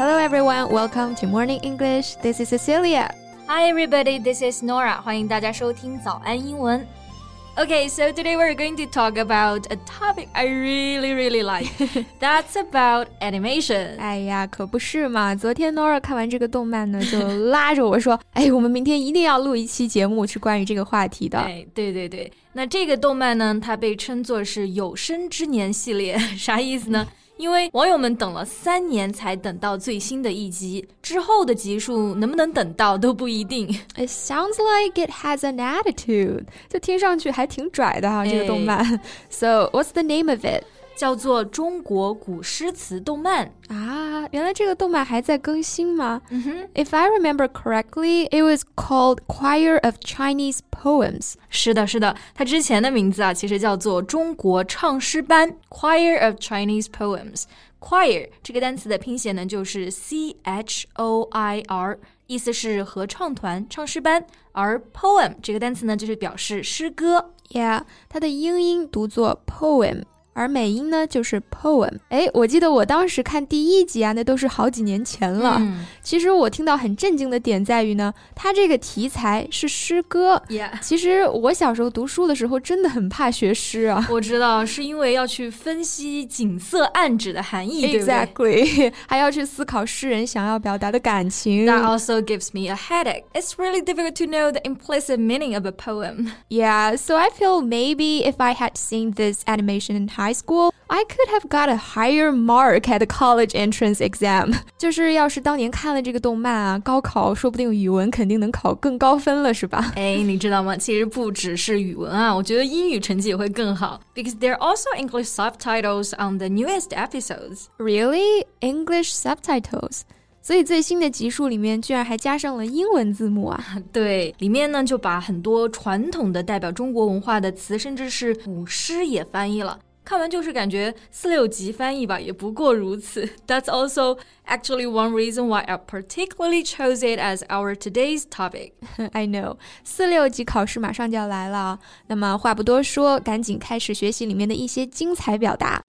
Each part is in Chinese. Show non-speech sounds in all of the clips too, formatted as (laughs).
Hello everyone, welcome to Morning English. This is Cecilia. Hi everybody, this is Nora. 欢迎大家收听早安英文。Okay, so today we're going to talk about a topic I really, really like. (laughs) That's about animation. 哎呀，可不是嘛！昨天 Nora 看完这个动漫呢，就拉着我说：“(laughs) (laughs) 哎，我们明天一定要录一期节目，是关于这个话题的。”哎，对对对。那这个动漫呢，它被称作是有生之年系列，啥意思呢？ 因为网友们等了三年才等到最新的一集，之后的集数能不能等到都不一定。It sounds like it has an attitude，就听上去还挺拽的哈，这个动漫。So what's the name of it？叫做中国古诗词动漫啊，原来这个动漫还在更新吗？嗯哼，If I remember correctly, it was called Choir of Chinese Poems。是的，是的，它之前的名字啊，其实叫做中国唱诗班 Choir of Chinese Poems。Choir 这个单词的拼写呢，就是 C H O I R，意思是合唱团、唱诗班。而 poem 这个单词呢，就是表示诗歌。Yeah，它的英音读作 poem。而美音呢就是 poem。哎，我记得我当时看第一集啊，那都是好几年前了。嗯、其实我听到很震惊的点在于呢，它这个题材是诗歌。Yeah. 其实我小时候读书的时候真的很怕学诗啊。我知道，是因为要去分析景色暗指的含义，Exactly，还要去思考诗人想要表达的感情。That also (laughs) (laughs) gives me a headache. It's really difficult to know the implicit meaning of a poem. Yeah, so I feel maybe if I had seen this animation in high school, I could have got a higher mark at the college entrance exam. 就是要是当年看了这个动漫啊，高考说不定语文肯定能考更高分了，是吧？哎，你知道吗？其实不只是语文啊，我觉得英语成绩也会更好。Because there are also English subtitles on the newest episodes. Really? English subtitles? 所以最新的集数里面居然还加上了英文字幕啊！对，里面呢就把很多传统的代表中国文化的词，甚至是古诗也翻译了。看完就是感觉四六级翻译吧，也不过如此。That's also (laughs) actually one reason why I particularly chose it as our today's topic. (laughs) I know，四六级考试马上就要来了，那么话不多说，赶紧开始学习里面的一些精彩表达。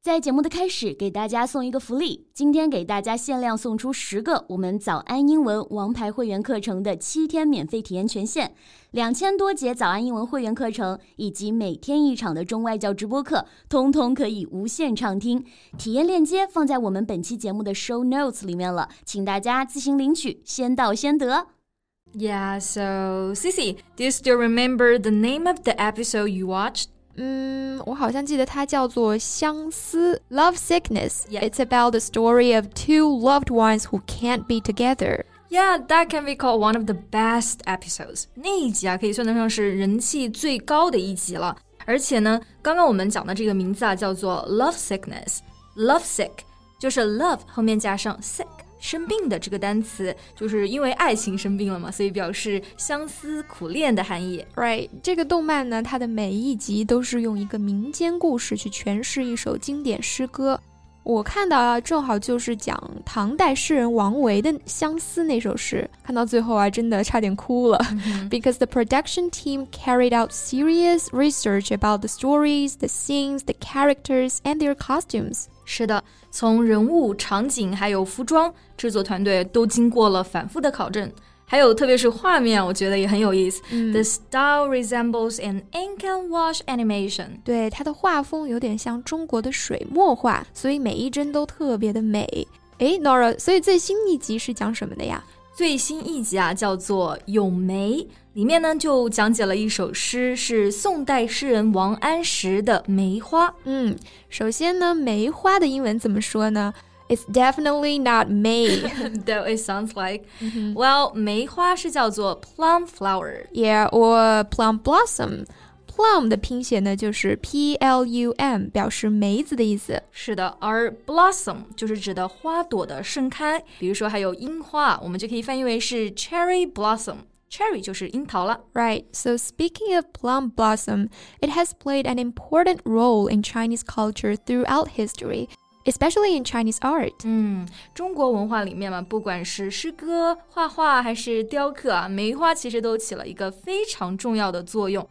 在节目的开始，给大家送一个福利。今天给大家限量送出十个我们早安英文王牌会员课程的七天免费体验权限，两千多节早安英文会员课程以及每天一场的中外教直播课，通通可以无限畅听。体验链接放在我们本期节目的 show notes 里面了，请大家自行领取，先到先得。Yeah, so Cici, do you still remember the name of the episode you watched? 嗯，我好像记得它叫做相思 （Love Sickness）。Yeah. It's about the story of two loved ones who can't be together. Yeah, that can be called one of the best episodes. 那一集啊，可以算得上是人气最高的一集了。而且呢，刚刚我们讲的这个名字啊，叫做 Love Sickness。Love sick 就是 love 后面加上 sick。 生病的这个单词，就是因为爱情生病了嘛，所以表示相思苦恋的含义。Right，这个动漫呢，它的每一集都是用一个民间故事去诠释一首经典诗歌。我看到啊，正好就是讲唐代诗人王维的《相思》那首诗，看到最后啊，真的差点哭了。Because the production team carried out serious research about the stories, the scenes, the characters, and their costumes. 是的，从人物、场景还有服装，制作团队都经过了反复的考证。还有，特别是画面，我觉得也很有意思。嗯、The style resembles an ink and wash animation。对，它的画风有点像中国的水墨画，所以每一帧都特别的美。诶 n o r a 所以最新一集是讲什么的呀？最新一集啊，叫做《咏梅》，里面呢就讲解了一首诗，是宋代诗人王安石的《梅花》。嗯，首先呢，梅花的英文怎么说呢？It's definitely not May, though it sounds like. Well, 梅花是叫做 plum flower. Yeah, or plum blossom. Plum 的拼写呢就是 P L U M，表示梅子的意思。是的，而 blossom 就是指的花朵的盛开，比如说还有樱花，我们就可以翻译为是 cherry blossom。Cherry 就是樱桃了。 Right. So speaking of plum blossom, it has played an important role in Chinese culture throughout history. Especially in Chinese art，嗯，中国文化里面嘛，不管是诗歌、画画还是雕刻啊，梅花其实都起了一个非常重要的作用，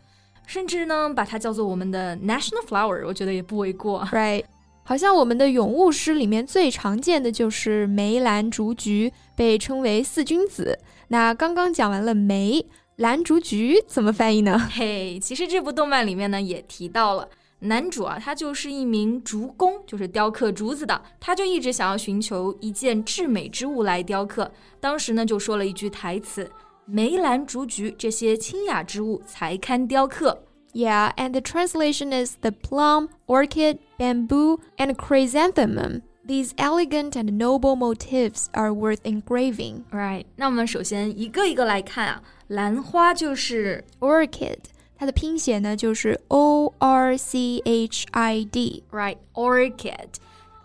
甚至呢，把它叫做我们的 national flower，我觉得也不为过。Right. 好像我们的咏物诗里面最常见的就是梅兰竹菊，被称为四君子。那刚刚讲完了梅兰竹菊，怎么翻译呢？嘿，其实这部动漫里面呢也提到了男主啊，他就是一名竹工，就是雕刻竹子的。他就一直想要寻求一件至美之物来雕刻。当时呢就说了一句台词：“梅兰竹菊这些清雅之物才堪雕刻。” Yeah, and the translation is the plum, orchid, bamboo, and chrysanthemum. These elegant and noble motifs are worth engraving. Right. 那我们首先一个一个来看啊，兰花就是 orchid，它的拼写呢就是 O R C H I D. Right, orchid.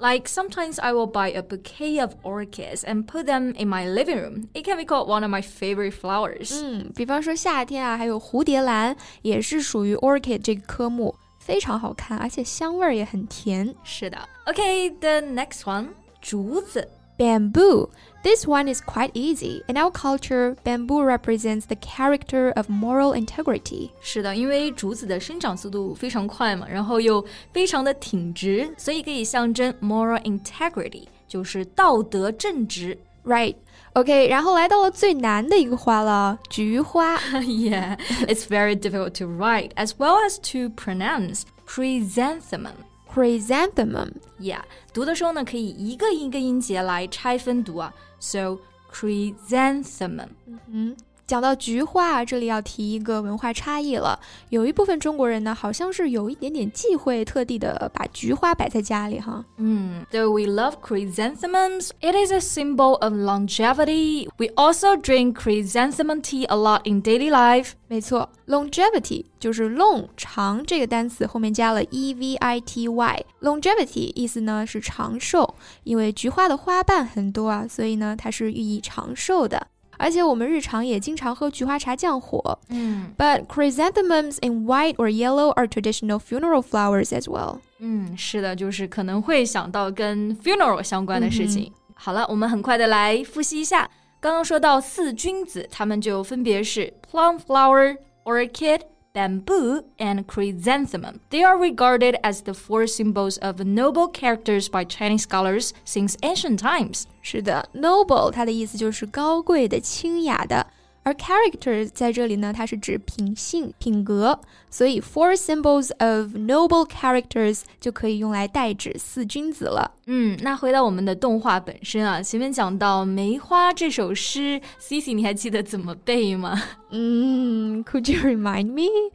Like sometimes I will buy a bouquet of orchids and put them in my living room. It can be called one of my favorite flowers. 嗯，比方说夏天啊，还有蝴蝶兰也是属于 orchid 这个科目，非常好看，而且香味儿也很甜。是的。Okay, the next one，竹子。 Bamboo. This one is quite easy. In our culture, bamboo represents the character of moral integrity. 是的，因为竹子的生长速度非常快嘛，然后又非常的挺直，所以可以象征 moral integrity，就是道德正直。Right. OK，然后来到了最难的一个花了，菊花。yeah, (laughs) it's very difficult to write as well as to pronounce. Chrysanthemum. Chrysanthemum. Yeah，读的时候呢，可以一个一个音节来拆分读啊。So chrysanthemum. 嗯哼。 讲到菊花，这里要提一个文化差异了。有一部分中国人呢，好像是有一点点忌讳，特地的把菊花摆在家里哈。嗯，Though we love chrysanthemums, it is a symbol of longevity. We also drink chrysanthemum tea a lot in daily life. 没错，longevity 就是 long 长这个单词后面加了 e v i t y。longevity 意思呢是长寿，因为菊花的花瓣很多啊，所以呢它是寓意长寿的。而且我们日常也经常喝菊花茶降火。嗯，But chrysanthemums in white or yellow are traditional funeral flowers as well。嗯，是的，就是可能会想到跟 funeral 相关的事情。嗯、好了，我们很快的来复习一下。刚刚说到四君子，他们就分别是 plum flower、orchid、 bamboo, and chrysanthemum. They are regarded as the four symbols of noble characters by Chinese scholars since ancient times. 是的，noble 它的意思就是高贵的、清雅的。而 character 在这里呢，它是指品性、品格，所以 four symbols of noble characters 就可以用来代指四君子了。嗯，那回到我们的动画本身啊，前面讲到梅花这首诗，Cici 你还记得怎么背吗？嗯 ，Could you remind me？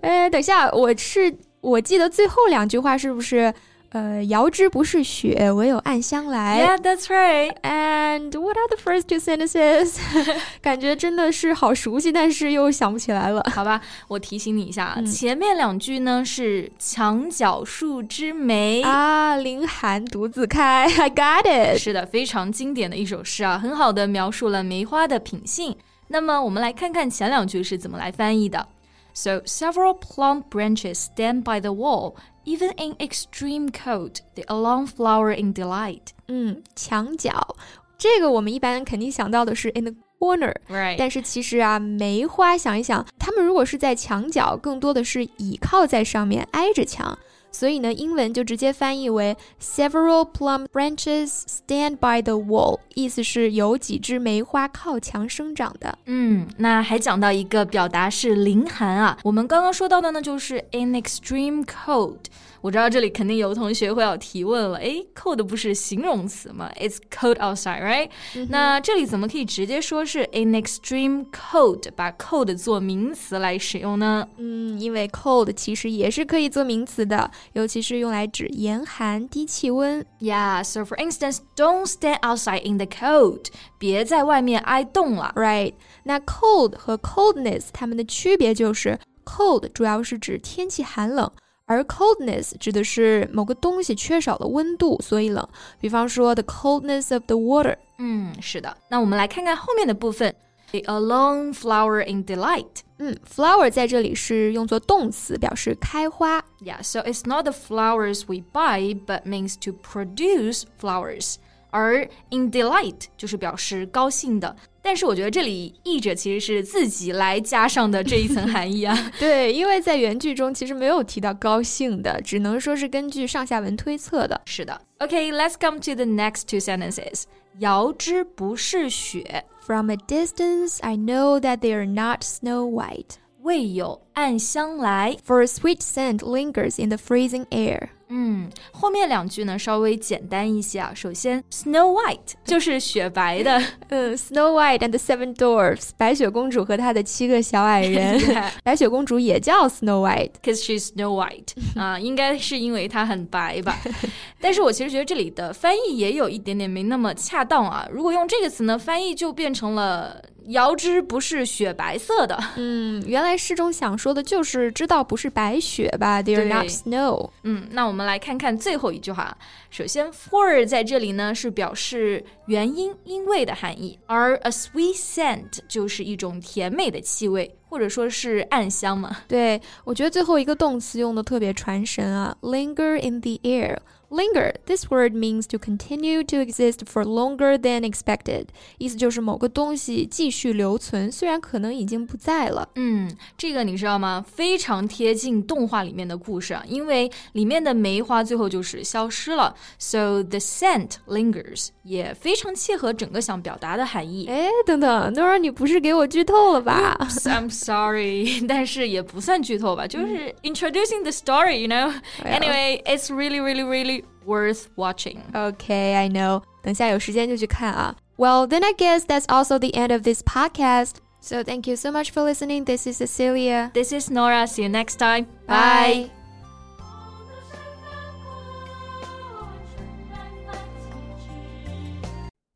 呃，等一下，我是我记得最后两句话是不是？呃，遥知不是雪，唯有暗香来。Yeah, that's right. And what are the first two sentences? (laughs) 感觉真的是好熟悉，但是又想不起来了。好吧，我提醒你一下，嗯、前面两句呢是“墙角数枝梅”啊，凌寒独自开。I got it。是的，非常经典的一首诗啊，很好的描述了梅花的品性。那么我们来看看前两句是怎么来翻译的。So several plump branches stand by the wall. Even in extreme cold, they alone flower in delight. 嗯，墙角，这个我们一般肯定想到的是 in the corner，、right. 但是其实啊，梅花想一想，它们如果是在墙角，更多的是倚靠在上面，挨着墙。所以呢，英文就直接翻译为 several plum branches stand by the wall，意思是有几枝梅花靠墙生长的。嗯，那还讲到一个表达是凌寒啊，我们刚刚说到的呢，就是 in extreme cold。我知道这里肯定有同学会要提问了，诶 c o l d 不是形容词吗？It's cold outside，right？、嗯、那这里怎么可以直接说是 in extreme cold，把 cold 做名词来使用呢？嗯，因为 cold 其实也是可以做名词的，尤其是用来指严寒、低气温。Yeah，so for instance，don't stand outside in the cold，别在外面挨冻了。Right？那 cold 和 coldness 它们的区别就是 cold 主要是指天气寒冷。而 coldness 指的是某个东西缺少了温度，所以冷。比方说 the coldness of the water。嗯，是的。那我们来看看后面的部分，the alone flower in delight。嗯，flower 在这里是用作动词，表示开花。 Yeah, so it's not the flowers we buy, but means to produce flowers. 而 in delight 就是表示高兴的。 但是我觉得这里译者其实是自己来加上的这一层含义啊。对，因为在原句中其实没有提到高兴的，只能说是根据上下文推测的。是的。OK，let's、okay, come to the next two sentences. 遥知不是雪。From a distance, I know that they are not snow white. 未有暗香来，For a sweet scent lingers in the freezing air. 嗯，后面两句呢稍微简单一些啊。首先，Snow White 就是雪白的，嗯，Snow White and the Seven Dwarfs，白雪公主和她的七个小矮人。白雪公主也叫 Snow White，cause she's Snow White 啊，应该是因为她很白吧。但是我其实觉得这里的翻译也有一点点没那么恰当啊。如果用这个词呢，翻译就变成了。遥知不是雪白色的，嗯，原来诗中想说的就是知道不是白雪吧？They're not snow。嗯，那我们来看看最后一句话。首先，for 在这里呢是表示原因、因为的含义，而 a sweet scent 就是一种甜美的气味，或者说是暗香嘛。(laughs) 对，我觉得最后一个动词用的特别传神啊，linger in the air。Linger. This word means to continue to exist for longer than expected. 意思就是某个东西继续留存，虽然可能已经不在了。嗯，这个你知道吗？非常贴近动画里面的故事啊，因为里面的梅花最后就是消失了，so the scent lingers，也非常切合整个想表达的含义。哎，等等，那会儿，你不是给我剧透了吧？I'm sorry，但是也不算剧透吧，就是 (laughs) introducing the story，you know. Anyway, it's really, really, really worth watching. Okay, I know. 等下有时间就去看啊。Well, then I guess that's also the end of this podcast. So thank you so much for listening. This is Cecilia. This is Nora. See you next time. Bye.